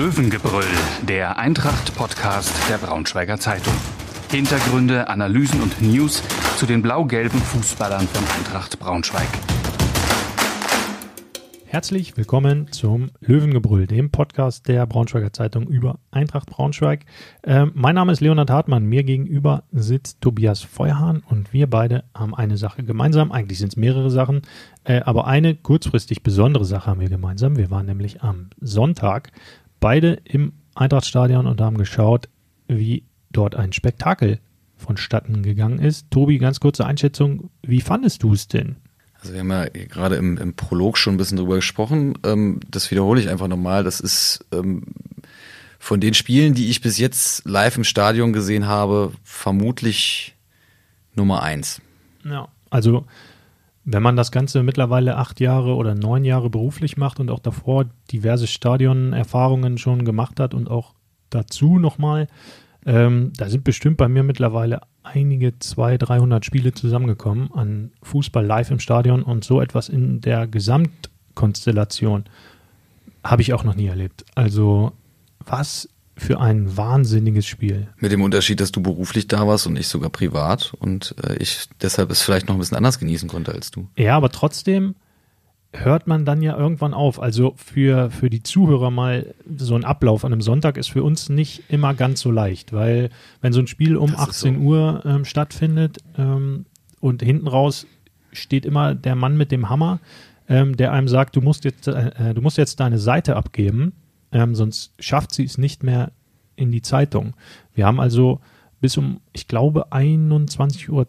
Löwengebrüll, der Eintracht-Podcast der Braunschweiger Zeitung. Hintergründe, Analysen und News zu den blau-gelben Fußballern von Eintracht Braunschweig. Herzlich willkommen zum Löwengebrüll, dem Podcast der Braunschweiger Zeitung über Eintracht Braunschweig. Äh, mein Name ist Leonhard Hartmann. Mir gegenüber sitzt Tobias Feuerhahn und wir beide haben eine Sache gemeinsam. Eigentlich sind es mehrere Sachen, äh, aber eine kurzfristig besondere Sache haben wir gemeinsam. Wir waren nämlich am Sonntag beide im Eintrachtstadion und haben geschaut, wie dort ein Spektakel vonstatten gegangen ist. Tobi, ganz kurze Einschätzung. Wie fandest du es denn? Also wir haben ja gerade im, im Prolog schon ein bisschen drüber gesprochen. Ähm, das wiederhole ich einfach nochmal. Das ist ähm, von den Spielen, die ich bis jetzt live im Stadion gesehen habe, vermutlich Nummer eins. Ja, also wenn man das Ganze mittlerweile acht Jahre oder neun Jahre beruflich macht und auch davor diverse Stadionerfahrungen schon gemacht hat und auch dazu nochmal, ähm, da sind bestimmt bei mir mittlerweile einige 200, 300 Spiele zusammengekommen an Fußball live im Stadion und so etwas in der Gesamtkonstellation habe ich auch noch nie erlebt. Also was für ein wahnsinniges Spiel. Mit dem Unterschied, dass du beruflich da warst und ich sogar privat und äh, ich deshalb es vielleicht noch ein bisschen anders genießen konnte als du. Ja, aber trotzdem hört man dann ja irgendwann auf. Also für, für die Zuhörer mal so ein Ablauf an einem Sonntag ist für uns nicht immer ganz so leicht, weil wenn so ein Spiel um 18 so. Uhr ähm, stattfindet ähm, und hinten raus steht immer der Mann mit dem Hammer, ähm, der einem sagt, du musst jetzt, äh, äh du musst jetzt deine Seite abgeben, ähm, sonst schafft sie es nicht mehr in die Zeitung. Wir haben also bis um, ich glaube, 21.20 Uhr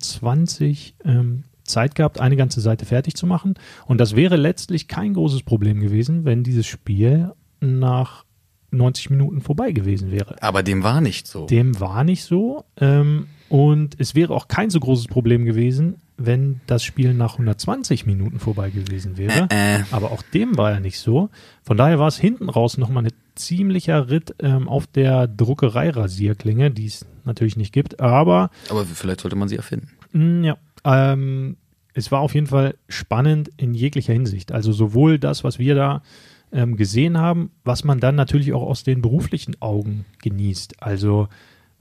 ähm, Zeit gehabt, eine ganze Seite fertig zu machen. Und das wäre letztlich kein großes Problem gewesen, wenn dieses Spiel nach 90 Minuten vorbei gewesen wäre. Aber dem war nicht so. Dem war nicht so. Ähm, und es wäre auch kein so großes Problem gewesen, wenn das Spiel nach 120 Minuten vorbei gewesen wäre. Äh, äh. Aber auch dem war ja nicht so. Von daher war es hinten raus nochmal ein ziemlicher Ritt ähm, auf der Druckerei-Rasierklinge, die es natürlich nicht gibt. Aber. Aber vielleicht sollte man sie erfinden. Mh, mm, ja. Ähm, es war auf jeden Fall spannend in jeglicher Hinsicht. Also sowohl das, was wir da ähm, gesehen haben, was man dann natürlich auch aus den beruflichen Augen genießt. Also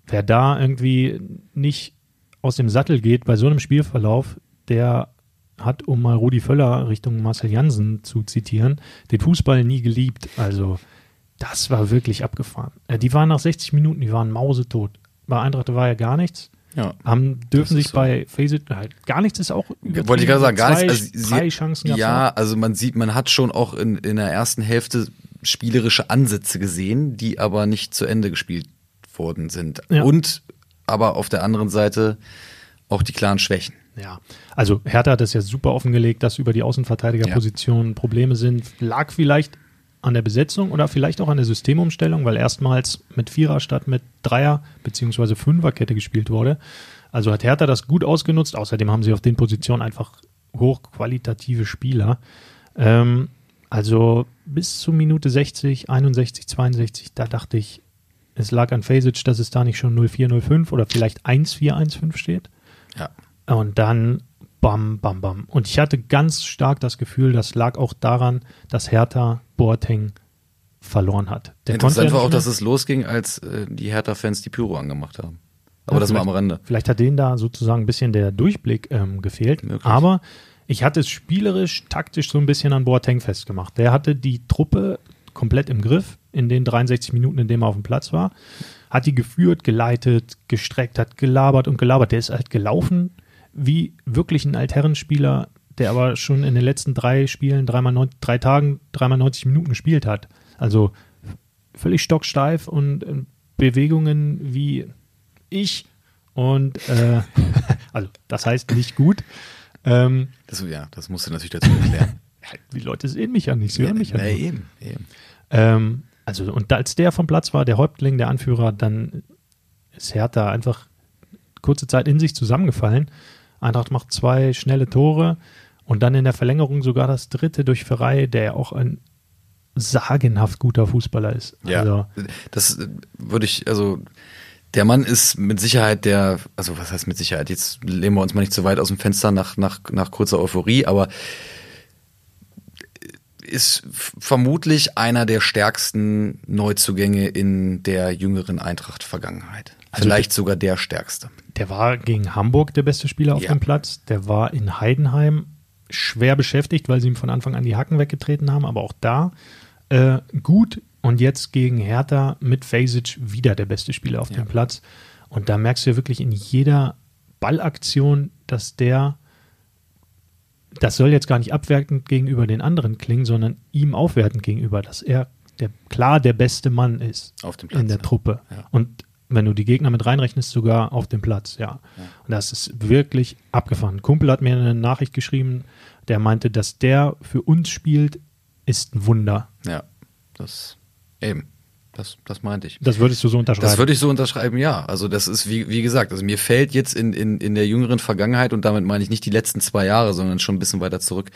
wer da irgendwie nicht aus dem Sattel geht bei so einem Spielverlauf, der hat, um mal Rudi Völler Richtung Marcel Jansen zu zitieren, den Fußball nie geliebt. Also das war wirklich abgefahren. Äh, die waren nach 60 Minuten, die waren mausetot. Bei Eintracht war ja gar nichts. Ja. Haben, dürfen sich so. bei Faceit halt gar nichts ist auch Wollte ich gerade sagen, gar nichts. Also, drei Chancen Ja, also man sieht, man hat schon auch in, in der ersten Hälfte spielerische Ansätze gesehen, die aber nicht zu Ende gespielt worden sind. Ja. Und aber auf der anderen Seite auch die klaren Schwächen. Ja, also Hertha hat es ja super offengelegt, dass über die Außenverteidigerposition ja. Probleme sind. Lag vielleicht an der Besetzung oder vielleicht auch an der Systemumstellung, weil erstmals mit Vierer statt mit Dreier- bzw. Fünferkette gespielt wurde. Also hat Hertha das gut ausgenutzt. Außerdem haben sie auf den Positionen einfach hochqualitative Spieler. Ähm, also bis zur Minute 60, 61, 62, da dachte ich, es lag an Fasic, dass es da nicht schon 0405 oder vielleicht 1415 steht. Ja. Und dann bam, bam, bam. Und ich hatte ganz stark das Gefühl, das lag auch daran, dass Hertha Boateng verloren hat. Der Interessant war auch, dass es losging, als äh, die Hertha-Fans die Pyro angemacht haben. Aber ja, das war am Rande. Vielleicht hat denen da sozusagen ein bisschen der Durchblick ähm, gefehlt. Möglich. Aber ich hatte es spielerisch, taktisch so ein bisschen an Boateng festgemacht. Der hatte die Truppe komplett im Griff in den 63 Minuten, in denen er auf dem Platz war. Hat die geführt, geleitet, gestreckt, hat gelabert und gelabert. Der ist halt gelaufen wie wirklich ein Altherrenspieler, der aber schon in den letzten drei Spielen, dreimal neun, drei Tagen, dreimal 90 Minuten gespielt hat. Also völlig stocksteif und äh, Bewegungen wie ich. Und äh, also das heißt nicht gut. Ähm, das, ja, das musst du natürlich dazu erklären. die Leute sehen mich ja nicht, sie hören mich ja, ja nicht. Eben, eben. Ähm, also, und als der vom Platz war, der Häuptling, der Anführer, dann ist Hertha einfach kurze Zeit in sich zusammengefallen. Eintracht macht zwei schnelle Tore und dann in der Verlängerung sogar das dritte durch Ferrei, der ja auch ein sagenhaft guter Fußballer ist. Ja, also, das würde ich, also der Mann ist mit Sicherheit der, also was heißt mit Sicherheit, jetzt lehnen wir uns mal nicht zu weit aus dem Fenster nach, nach, nach kurzer Euphorie, aber ist vermutlich einer der stärksten Neuzugänge in der jüngeren Eintracht-Vergangenheit. Also Vielleicht sogar der stärkste. Der war gegen Hamburg der beste Spieler auf ja. dem Platz. Der war in Heidenheim schwer beschäftigt, weil sie ihm von Anfang an die Hacken weggetreten haben, aber auch da äh, gut. Und jetzt gegen Hertha mit Fasic wieder der beste Spieler auf ja. dem Platz. Und da merkst du ja wirklich in jeder Ballaktion, dass der, das soll jetzt gar nicht abwertend gegenüber den anderen klingen, sondern ihm aufwertend gegenüber, dass er der, klar der beste Mann ist Platz, in der ja. Truppe. Ja. Und wenn du die Gegner mit reinrechnest, sogar auf dem Platz, ja. ja. Und das ist wirklich abgefahren. Ein Kumpel hat mir eine Nachricht geschrieben, der meinte, dass der für uns spielt, ist ein Wunder. Ja, das eben. Das, das meinte ich. Das würdest du so unterschreiben? Das würde ich so unterschreiben, ja. Also das ist, wie, wie gesagt, also mir fällt jetzt in, in, in der jüngeren Vergangenheit, und damit meine ich nicht die letzten zwei Jahre, sondern schon ein bisschen weiter zurück,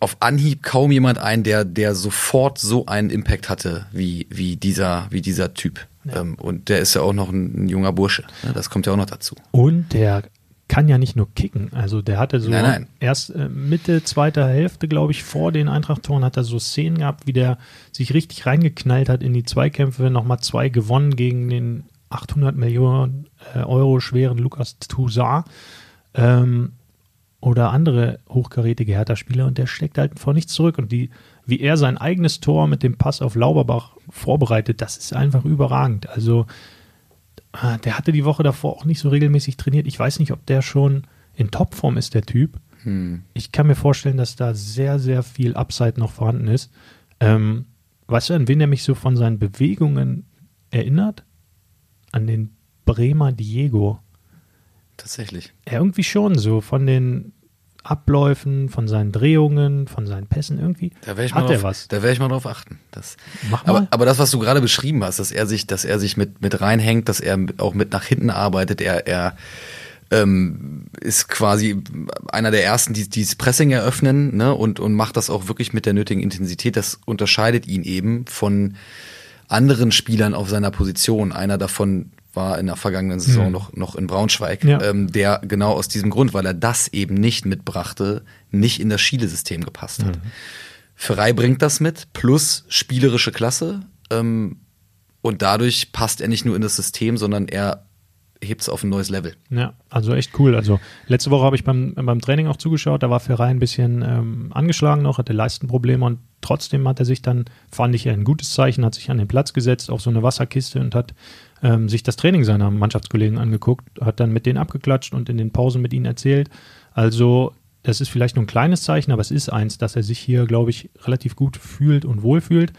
auf Anhieb kaum jemand ein, der, der sofort so einen Impact hatte wie, wie, dieser, wie dieser Typ. Ja. Ähm, und der ist ja auch noch ein, ein junger Bursche. Ne? Das kommt ja auch noch dazu. Und der kann ja nicht nur kicken. Also der hatte so nein, nein. erst äh, Mitte zweiter Hälfte, glaube ich, vor den Eintracht-Toren hat er so Szenen gehabt, wie der sich richtig reingeknallt hat in die Zweikämpfe, nochmal zwei gewonnen gegen den 800 Millionen äh, Euro schweren Lukas Toussaint ähm, oder andere hochkarätige Hertha-Spieler und der steckt halt vor nichts zurück und die, wie er sein eigenes Tor mit dem Pass auf Lauberbach vorbereitet, das ist einfach überragend. Also Ah, der hatte die Woche davor auch nicht so regelmäßig trainiert. Ich weiß nicht, ob der schon in Topform ist, der Typ. Hm. Ich kann mir vorstellen, dass da sehr, sehr viel Upside noch vorhanden ist. Ähm, weißt du, an wen er mich so von seinen Bewegungen erinnert? An den Bremer Diego. Tatsächlich. Ja, irgendwie schon so, von den Abläufen, von seinen Drehungen, von seinen Pässen irgendwie da ich hat er was. Da werde ich mal drauf achten. Das, Mach mal. Aber, aber das, was du gerade beschrieben hast, dass er sich, dass er sich mit, mit reinhängt, dass er auch mit nach hinten arbeitet, er, er ähm, ist quasi einer der ersten, die dieses Pressing eröffnen ne, und, und macht das auch wirklich mit der nötigen Intensität. Das unterscheidet ihn eben von anderen Spielern auf seiner Position. Einer davon war in der vergangenen Saison mhm. noch, noch in Braunschweig, ja. ähm, der genau aus diesem Grund, weil er das eben nicht mitbrachte, nicht in das Schiele-System gepasst hat. Mhm. Ferrei bringt das mit, plus spielerische Klasse. Ähm, und dadurch passt er nicht nur in das System, sondern er hebt es auf ein neues Level. Ja, also echt cool. Also letzte Woche habe ich beim, beim Training auch zugeschaut, da war Ferrei ein bisschen ähm, angeschlagen noch, hatte Leistenprobleme und trotzdem hat er sich dann, fand ich ein gutes Zeichen, hat sich an den Platz gesetzt auf so eine Wasserkiste und hat ähm, sich das Training seiner Mannschaftskollegen angeguckt, hat dann mit denen abgeklatscht und in den Pausen mit ihnen erzählt. Also das ist vielleicht nur ein kleines Zeichen, aber es ist eins, dass er sich hier, glaube ich, relativ gut fühlt und wohlfühlt.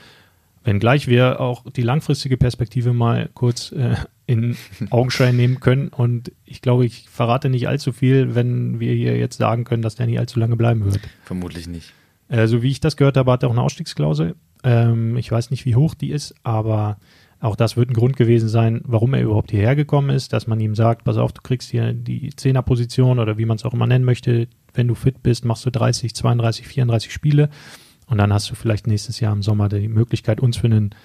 Wenngleich wir auch die langfristige Perspektive mal kurz äh, in Augenschein nehmen können. Und ich glaube, ich verrate nicht allzu viel, wenn wir hier jetzt sagen können, dass der nicht allzu lange bleiben wird. Vermutlich nicht. Äh, so wie ich das gehört habe, hat er auch eine Ausstiegsklausel. Ähm, ich weiß nicht, wie hoch die ist, aber auch das wird ein Grund gewesen sein, warum er überhaupt hierher gekommen ist, dass man ihm sagt, pass auf, du kriegst hier die Zehnerposition oder wie man es auch immer nennen möchte. Wenn du fit bist, machst du 30, 32, 34 Spiele und dann hast du vielleicht nächstes Jahr im Sommer die Möglichkeit, uns für einen,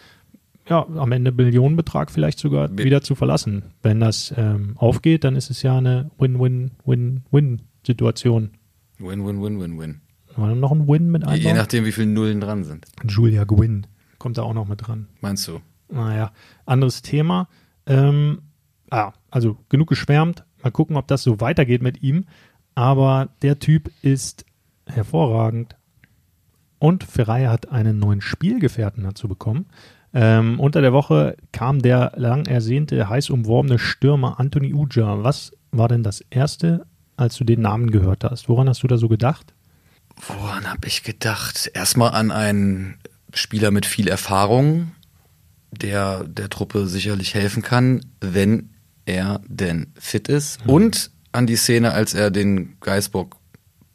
ja, am Ende Millionenbetrag vielleicht sogar wieder zu verlassen. Wenn das ähm, aufgeht, dann ist es ja eine Win-Win-Win-Win-Situation. Win-Win-Win-Win-Win. War noch ein Win mit einbauen? Je nachdem, wie viele Nullen dran sind. Julia Gwynn kommt da auch noch mit dran. Meinst du? Naja, anderes Thema. Ähm, ah, also genug geschwärmt. Mal gucken, ob das so weitergeht mit ihm. Aber der Typ ist hervorragend. Und Ferrari hat einen neuen Spielgefährten dazu bekommen. Ähm, unter der Woche kam der lang ersehnte, heiß umworbene Stürmer Anthony Uja. Was war denn das Erste, als du den Namen gehört hast? Woran hast du da so gedacht? Woran habe ich gedacht? Erstmal an einen Spieler mit viel Erfahrung, der der Truppe sicherlich helfen kann, wenn er denn fit ist. Mhm. Und an die Szene, als er den Geißbock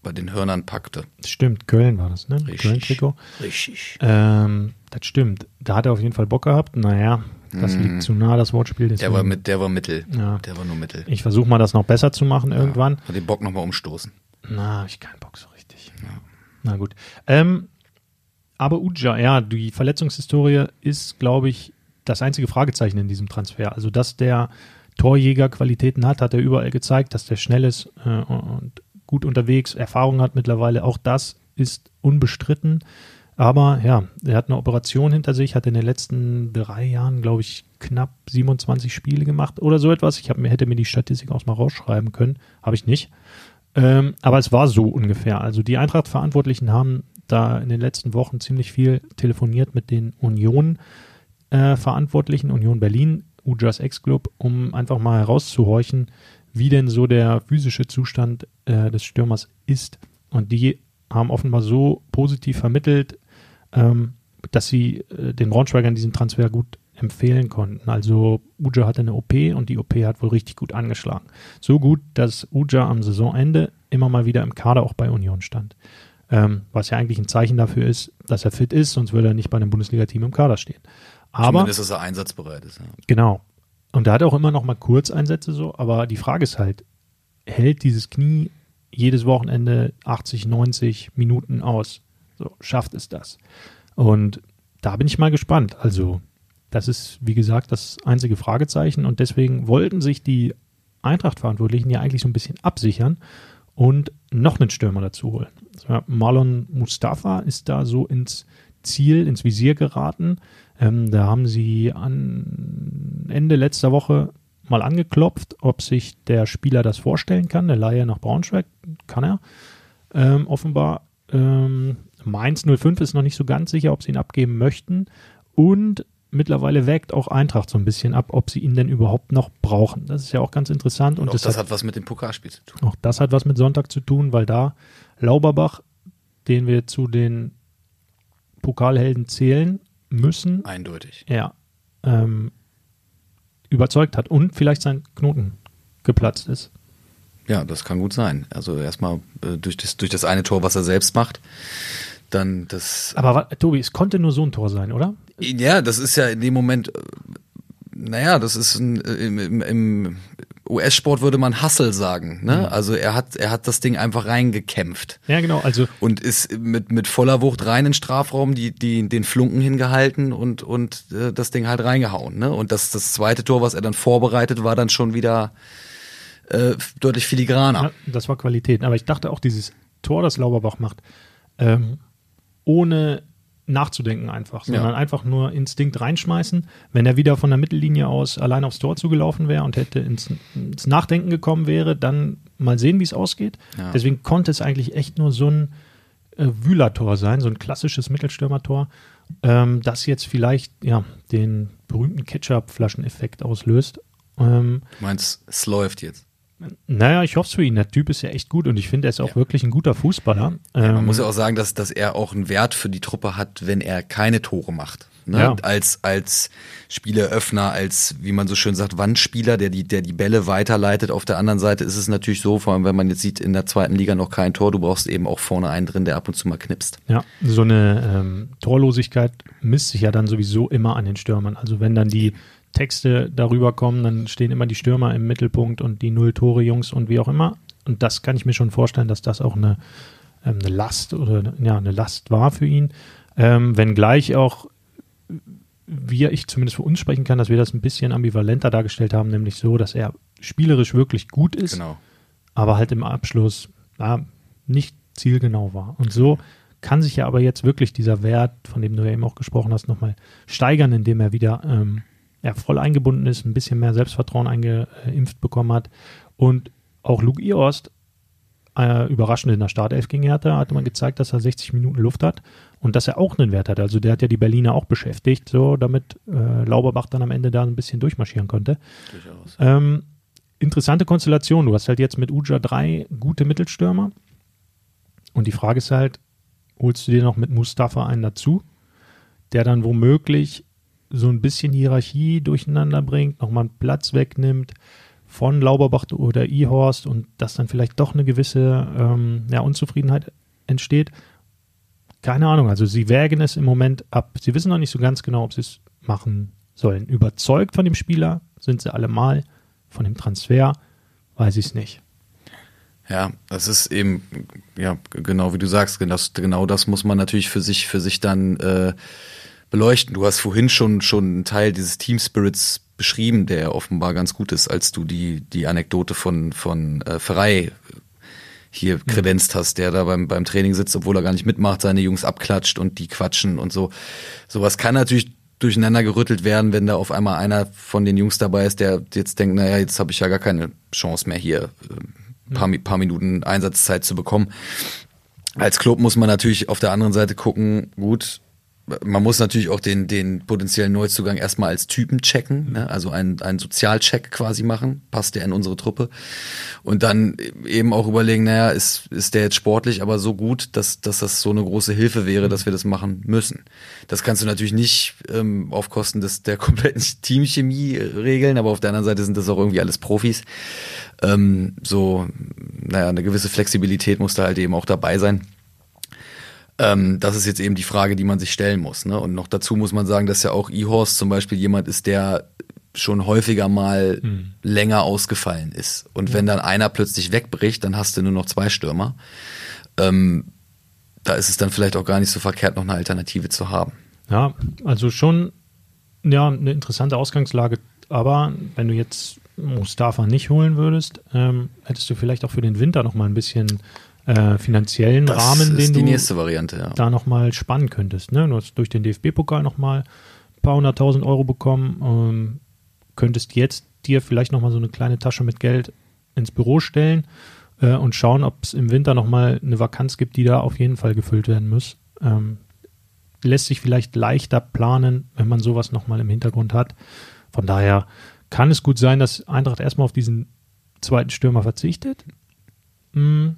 bei den Hörnern packte. Stimmt, Köln war das, ne? Richtig. Köln-Trikot. Richtig. Ähm, das stimmt. Da hat er auf jeden Fall Bock gehabt. Naja, das mm. liegt zu nah, das Wortspiel. Deswegen. Der war, mit, der war Mittel. Ja. Der war nur Mittel. Ich versuche mal, das noch besser zu machen ja. irgendwann. Hat den Bock nochmal umstoßen. Na, hab ich keinen Bock so richtig. Ja. Na gut. Ähm, aber Uja, ja, die Verletzungshistorie ist, glaube ich, das einzige Fragezeichen in diesem Transfer. Also, dass der Torjäger Qualitäten hat, hat er überall gezeigt, dass der schnell ist äh, und gut unterwegs, Erfahrung hat mittlerweile. Auch das ist unbestritten. Aber ja, er hat eine Operation hinter sich, hat in den letzten drei Jahren, glaube ich, knapp 27 Spiele gemacht oder so etwas. Ich hab, hätte mir die Statistik auch mal rausschreiben können, habe ich nicht. Ähm, aber es war so ungefähr. Also die Eintracht-Verantwortlichen haben da in den letzten Wochen ziemlich viel telefoniert mit den Union-Verantwortlichen, äh, Union Berlin, Ujas Ex-Club, um einfach mal herauszuhorchen, wie denn so der physische Zustand äh, des Stürmers ist. Und die haben offenbar so positiv vermittelt, ähm, dass sie äh, den Braunschweigern diesen Transfer gut empfehlen konnten. Also Uja hatte eine OP und die OP hat wohl richtig gut angeschlagen. So gut, dass Uja am Saisonende immer mal wieder im Kader auch bei Union stand. Ähm, was ja eigentlich ein Zeichen dafür ist, dass er fit ist, sonst würde er nicht bei einem Bundesliga-Team im Kader stehen. Aber, Zumindest, dass er einsatzbereit ist. Ja. Genau. Und er hat auch immer noch mal Kurzeinsätze so, aber die Frage ist halt, hält dieses Knie jedes Wochenende 80, 90 Minuten aus? So, schafft es das? Und da bin ich mal gespannt. Also, das ist, wie gesagt, das einzige Fragezeichen und deswegen wollten sich die Eintracht-Verantwortlichen ja eigentlich so ein bisschen absichern und noch einen Stürmer dazu holen. Marlon Mustafa ist da so ins Ziel, ins Visier geraten. Ähm, da haben sie an Ende letzter Woche mal angeklopft, ob sich der Spieler das vorstellen kann. Der Laie nach Braunschweig kann er ähm, offenbar. Ähm, Mainz 05 ist noch nicht so ganz sicher, ob sie ihn abgeben möchten. Und mittlerweile wägt auch Eintracht so ein bisschen ab, ob sie ihn denn überhaupt noch brauchen. Das ist ja auch ganz interessant. Und, und das, das hat, hat, was mit dem Pokalspiel zu tun. Auch das hat was mit Sonntag zu tun, weil da Lauberbach, den wir zu den Pokalhelden zählen müssen. Eindeutig. Ja. Ähm, überzeugt hat und vielleicht sein Knoten geplatzt ist. Ja, das kann gut sein. Also erstmal äh, durch, das, durch das eine Tor, was er selbst macht, dann das. Aber Tobi, es konnte nur so ein Tor sein, oder? Ja, das ist ja in dem Moment, äh, naja, das ist ein, im, im, im US-Sport würde man Hustle sagen. Ne? Mhm. Also er hat, er hat das Ding einfach reingekämpft. Ja, genau. Also und ist mit, mit voller Wucht rein in den Strafraum, die, die, den Flunken hingehalten und, und äh, das Ding halt reingehauen. Ne? Und das, das zweite Tor, was er dann vorbereitet, war dann schon wieder äh, deutlich filigraner. Ja, das war Qualität. Aber ich dachte auch, dieses Tor, das Lauberbach macht, ähm, ohne nachzudenken einfach, sondern ja. einfach nur Instinkt reinschmeißen. Wenn er wieder von der Mittellinie aus allein aufs Tor zugelaufen wäre und hätte ins, ins Nachdenken gekommen wäre, dann mal sehen, wie es ausgeht. Ja. Deswegen konnte es eigentlich echt nur so ein äh, Wühlertor sein, so ein klassisches Mittelstürmertor, ähm, das jetzt vielleicht ja den berühmten Ketchup-Flaschen-Effekt auslöst. Ähm, du meinst, es läuft jetzt? Naja, ich hoffe es für ihn. Der Typ ist ja echt gut und ich finde, er ist auch ja. wirklich ein guter Fußballer. Ja, man ähm, muss ja auch sagen, dass, dass er auch einen Wert für die Truppe hat, wenn er keine Tore macht. Ne? Ja. Als, als Spieleröffner, als, wie man so schön sagt, Wandspieler, der die, der die Bälle weiterleitet. Auf der anderen Seite ist es natürlich so, vor allem wenn man jetzt sieht, in der zweiten Liga noch kein Tor, du brauchst eben auch vorne einen drin, der ab und zu mal knipst. Ja, so eine ähm, Torlosigkeit misst sich ja dann sowieso immer an den Stürmern. Also wenn dann die Texte darüber kommen, dann stehen immer die Stürmer im Mittelpunkt und die Null-Tore-Jungs und wie auch immer. Und das kann ich mir schon vorstellen, dass das auch eine, ähm, eine Last oder ja, eine Last war für ihn. Ähm, wenngleich auch wir, ich zumindest für uns sprechen kann, dass wir das ein bisschen ambivalenter dargestellt haben, nämlich so, dass er spielerisch wirklich gut ist, genau. aber halt im Abschluss ja, nicht zielgenau war. Und so kann sich ja aber jetzt wirklich dieser Wert, von dem du ja eben auch gesprochen hast, nochmal steigern, indem er wieder ähm, ja, voll eingebunden ist, ein bisschen mehr Selbstvertrauen eingeimpft bekommen hat. Und auch Luke Iost, äh, überraschend in der Startelf gegen Hertha, hatte man gezeigt, dass er 60 Minuten Luft hat und dass er auch einen Wert hat. Also der hat ja die Berliner auch beschäftigt, so damit äh, Lauberbach dann am Ende da ein bisschen durchmarschieren konnte. Durchaus. Ähm, interessante Konstellation. Du hast halt jetzt mit Uja drei gute Mittelstürmer. Und die Frage ist halt, holst du dir noch mit Mustafa einen dazu, der dann womöglich so ein bisschen Hierarchie durcheinander bringt, nochmal einen Platz wegnimmt von Lauberbach oder Ihorst und dass dann vielleicht doch eine gewisse ähm, ja, Unzufriedenheit entsteht. Keine Ahnung, also sie wägen es im Moment ab. Sie wissen noch nicht so ganz genau, ob sie es machen sollen. Überzeugt von dem Spieler sind sie alle mal, von dem Transfer weiß ich es nicht. Ja, das ist eben, ja, genau wie du sagst, genau das, genau das muss man natürlich für sich, für sich dann äh, beleuchten. Du hast vorhin schon, schon einen Teil dieses Team Spirits beschrieben, der offenbar ganz gut ist, als du die, die Anekdote von, von äh, Ferrei hier kredenzt hast, der da beim, beim Training sitzt, obwohl er gar nicht mitmacht, seine Jungs abklatscht und die quatschen und so. Sowas kann natürlich durcheinander gerüttelt werden, wenn da auf einmal einer von den Jungs dabei ist, der jetzt denkt, naja, jetzt habe ich ja gar keine Chance mehr hier, ein äh, paar, paar Minuten Einsatzzeit zu bekommen. Als Club muss man natürlich auf der anderen Seite gucken, gut, man muss natürlich auch den, den potenziellen Neuzugang erstmal als Typen checken, ne? also einen, einen Sozialcheck quasi machen, passt der in unsere Truppe und dann eben auch überlegen, naja, ist, ist der jetzt sportlich aber so gut, dass, dass das so eine große Hilfe wäre, dass wir das machen müssen. Das kannst du natürlich nicht ähm, auf Kosten des, der kompletten Teamchemie regeln, aber auf der anderen Seite sind das auch irgendwie alles Profis. Ähm, so, naja, eine gewisse Flexibilität muss da halt eben auch dabei sein. Ähm, das ist jetzt eben die Frage, die man sich stellen muss. Ne? Und noch dazu muss man sagen, dass ja auch E-Horse zum Beispiel jemand ist, der schon häufiger mal mhm. länger ausgefallen ist. Und ja. wenn dann einer plötzlich wegbricht, dann hast du nur noch zwei Stürmer. Ähm, da ist es dann vielleicht auch gar nicht so verkehrt, noch eine Alternative zu haben. Ja, also schon ja, eine interessante Ausgangslage. Aber wenn du jetzt Mustafa nicht holen würdest, ähm, hättest du vielleicht auch für den Winter noch mal ein bisschen äh, finanziellen das Rahmen, den du Variante, ja. da nochmal spannen könntest. Ne? Du hast durch den DFB-Pokal nochmal ein paar hunderttausend Euro bekommen, ähm, könntest jetzt dir vielleicht nochmal so eine kleine Tasche mit Geld ins Büro stellen äh, und schauen, ob es im Winter nochmal eine Vakanz gibt, die da auf jeden Fall gefüllt werden muss. Ähm, lässt sich vielleicht leichter planen, wenn man sowas nochmal im Hintergrund hat. Von daher kann es gut sein, dass Eintracht erstmal auf diesen zweiten Stürmer verzichtet. Hm,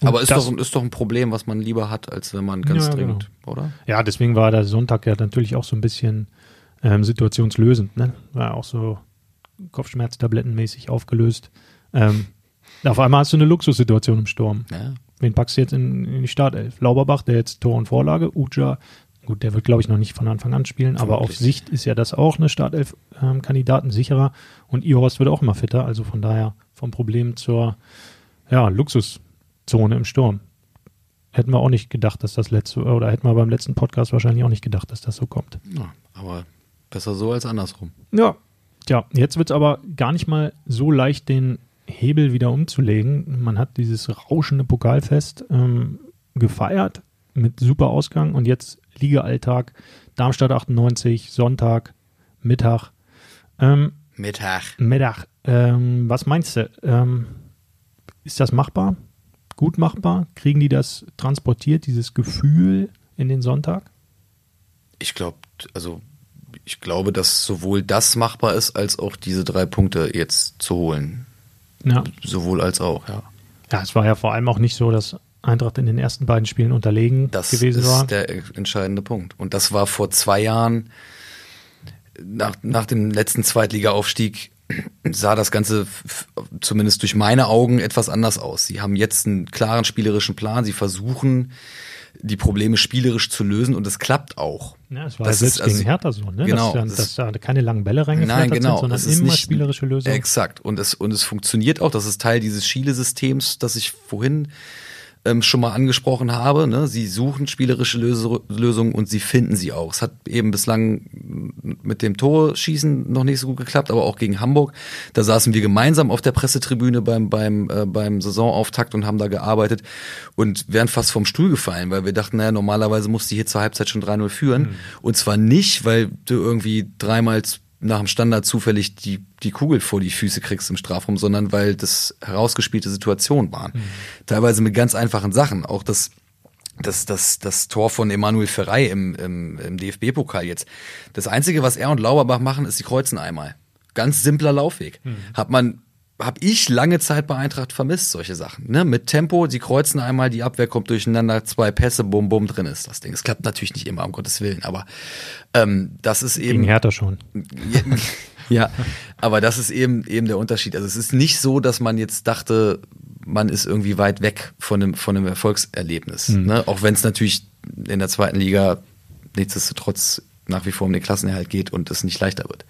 aber ist doch, ist doch ein Problem, was man lieber hat, als wenn man ganz ja, dringend, genau. oder? Ja, deswegen war der Sonntag ja natürlich auch so ein bisschen ähm, situationslösend. Ne? War auch so Kopfschmerztablettenmäßig aufgelöst. Ähm, auf einmal hast du eine Luxussituation im Sturm. Ja. Wen packst du jetzt in, in, die Startelf? Lauberbach, der jetzt Tor und Vorlage, Uja, gut, der wird glaube ich noch nicht von Anfang an spielen, aber auf Sicht ist ja das auch eine Startelf-Kandidaten ähm, sicherer und Ihorst wird auch immer fitter, also von daher vom Problem zur ja, Luxus Zone im Sturm. Hätten wir auch nicht gedacht, dass das letzte, oder hätten wir beim letzten Podcast wahrscheinlich auch nicht gedacht, dass das so kommt. Ja, aber besser so als andersrum. Ja. Tja, jetzt wird es aber gar nicht mal so leicht, den Hebel wieder umzulegen. Man hat dieses rauschende Pokalfest ähm, gefeiert mit super Ausgang und jetzt Liga-Alltag, Darmstadt 98, Sonntag, Mittag. Ähm, Mittag. Mittag. Ähm, was meinst du? Ähm, ist das machbar? Gut machbar? Kriegen die das transportiert, dieses Gefühl in den Sonntag? Ich glaube, also ich glaube, dass sowohl das machbar ist, als auch diese drei Punkte jetzt zu holen. Ja. Sowohl als auch, ja. Ja, es war ja vor allem auch nicht so, dass Eintracht in den ersten beiden Spielen unterlegen das gewesen war. Das ist der entscheidende Punkt. Und das war vor zwei Jahren, nach, nach dem letzten Zweitliga-Aufstieg, sah das Ganze zumindest durch meine Augen etwas anders aus. Sie haben jetzt einen klaren spielerischen Plan. Sie versuchen, die Probleme spielerisch zu lösen und es klappt auch. Ja, es war das selbst ist, also, gegen Hertha so, ne? Genau, dass, dass da keine langen Bälle reingeflattert nein, genau, sind, sondern immer nicht, spielerische Lösungen. Exakt. Und es, und es funktioniert auch. Das ist Teil dieses Schiele-Systems, das ich vorhin ähm, schon mal angesprochen habe. Ne? Sie suchen spielerische Lös Lösungen und sie finden sie auch. Es hat eben bislang mit dem Torschießen noch nicht so gut geklappt, aber auch gegen Hamburg. Da saßen wir gemeinsam auf der Pressetribüne beim, beim, äh, beim Saisonauftakt und haben da gearbeitet und wären fast vom Stuhl gefallen, weil wir dachten, naja, normalerweise musst du hier zur Halbzeit schon 3-0 führen. Mhm. Und zwar nicht, weil du irgendwie dreimal nach dem Standard zufällig die, die Kugel vor die Füße kriegst im Strafraum, sondern weil das herausgespielte Situationen waren. Mhm. Teilweise mit ganz einfachen Sachen. Auch das, das, das, das Tor von Emanuel Ferrei im, im, im DFB-Pokal jetzt. Das Einzige, was er und Lauberbach machen, ist, sie kreuzen einmal. Ganz simpler Laufweg. Mhm. Hat man habe ich lange Zeit bei Eintracht vermisst, solche Sachen. Ne? Mit Tempo, sie kreuzen einmal, die Abwehr kommt durcheinander, zwei Pässe, bum, bum, drin ist das Ding. Es klappt natürlich nicht immer, um Gottes Willen, aber ähm, das ist eben. Gegen Hertha schon. ja, aber das ist eben, eben der Unterschied. Also es ist nicht so, dass man jetzt dachte, man ist irgendwie weit weg von einem, von einem Erfolgserlebnis. Mhm. Ne? Auch wenn es natürlich in der zweiten Liga nichtsdestotrotz nach wie vor um den Klassenerhalt geht und es nicht leichter wird.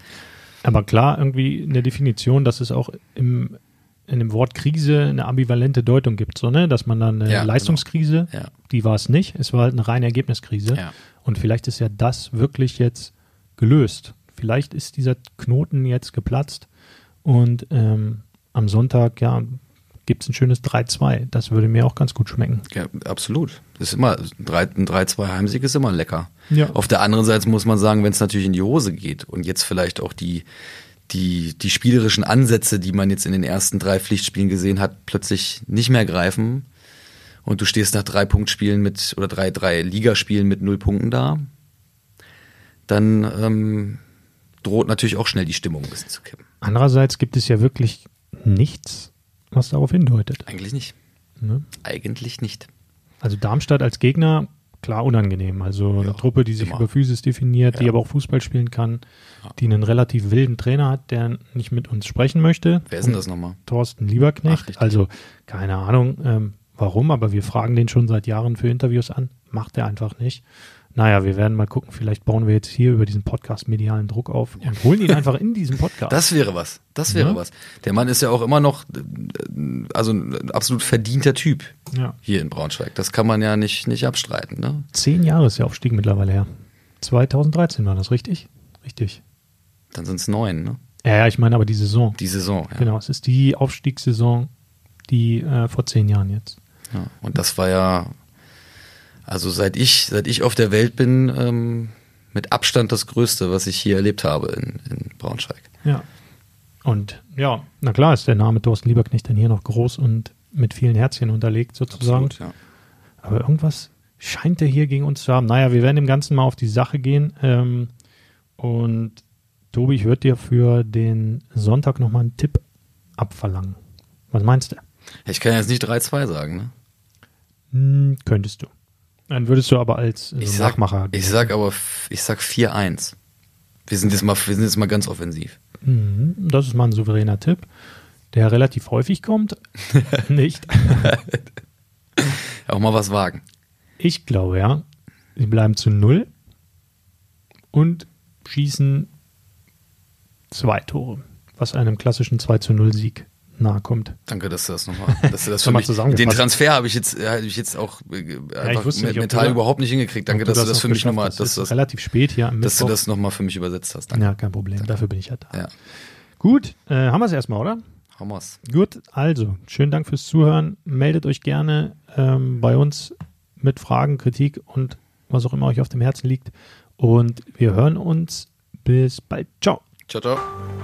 Aber klar, irgendwie eine Definition, dass es auch im, in dem Wort Krise eine ambivalente Deutung gibt, so, ne? dass man dann eine ja, genau. Leistungskrise, genau. ja. die war es nicht, es war halt eine reine Ergebniskrise. Ja. Und vielleicht ist ja das wirklich jetzt gelöst. Vielleicht ist dieser Knoten jetzt geplatzt und ähm, am Sonntag, ja, gibt es ein schönes 3-2. Das würde mir auch ganz gut schmecken. Ja, absolut. Das ist immer, ein 3-2 Heimsieg ist immer lecker. Ja. Auf der anderen Seite muss man sagen, wenn es natürlich in die Hose geht und jetzt vielleicht auch die, die, die spielerischen Ansätze, die man jetzt in den ersten drei Pflichtspielen gesehen hat, plötzlich nicht mehr greifen und du stehst nach drei Punktspielen mit oder drei, drei Ligaspielen mit null Punkten da, dann ähm, droht natürlich auch schnell die Stimmung ein bisschen zu kippen. Andererseits gibt es ja wirklich nichts, was darauf hindeutet. Eigentlich nicht. Ne? Eigentlich nicht. Also Darmstadt als Gegner, klar unangenehm. Also eine Ja, Truppe, die sich immer. über Physis definiert, die Ja. aber auch Fußball spielen kann, die einen relativ wilden Trainer hat, der nicht mit uns sprechen möchte. Wer ist denn das nochmal? Thorsten Lieberknecht. Ach, also keine Ahnung, ähm, warum, aber wir fragen den schon seit Jahren für Interviews an. Macht er einfach nicht. Naja, wir werden mal gucken. Vielleicht bauen wir jetzt hier über diesen Podcast medialen Druck auf und holen ihn einfach in diesen Podcast. Das wäre was. Das wäre Ja. was. Der Mann ist ja auch immer noch, also ein absolut verdienter Typ ja. hier in Braunschweig. Das kann man ja nicht, nicht abstreiten. Ne? Zehn Jahre ist der Aufstieg mittlerweile her. 2013 war das richtig? Richtig. Dann sind es neun, ne? Ja, ja, ich meine aber die Saison. Die Saison. Ja. Genau, es ist die Aufstiegssaison, die äh, vor zehn Jahren jetzt. Ja. Und das war ja, also seit ich, seit ich auf der Welt bin, ähm, mit Abstand das Größte, was ich hier erlebt habe in, in Braunschweig. Ja. Und ja, na klar ist der Name Thorsten Lieberknecht dann hier noch groß und mit vielen Herzchen unterlegt sozusagen. ja. Aber irgendwas scheint er hier gegen uns zu haben. Naja, wir werden dem Ganzen mal auf die Sache gehen. Ähm, und Tobi, ich würde dir für den Sonntag nochmal einen Tipp abverlangen. Was meinst du? Ich kann jetzt nicht 3-2 sagen, ne? Hm, könntest du. Dann würdest du aber als äh, Ich sag, Nachmacher. ich sag aber, ich sag 4-1. Wir sind jetzt mal, wir sind jetzt mal ganz offensiv. Mhm, Das ist mal ein souveräner Tipp, der relativ häufig kommt. Nicht. Auch mal was wagen. Ich glaube, ja. Sie bleiben zu null und schießen zwei Tore, was einem klassischen 2 zu 0 Sieg nahe kommt. Danke, dass du das nochmal, dass du das für mich, den Transfer habe ich jetzt, habe ich jetzt auch äh, einfach wusste nicht, mental du- überhaupt nicht hingekriegt. Danke, dass du das noch für mich nochmal, dass du das, relativ spät hier am dass du das nochmal für mich übersetzt hast. Danke. ja, kein Problem. Dafür bin ich ja da. Ja, Gut, äh, haben wir es erstmal, oder? hau mal's. Gut, also, schönen Dank fürs Zuhören. Meldet euch gerne ähm, bei uns mit Fragen, Kritik und was auch immer euch auf dem Herzen liegt. Und wir hören uns. Bis bald. Ciao. Ciao, ciao.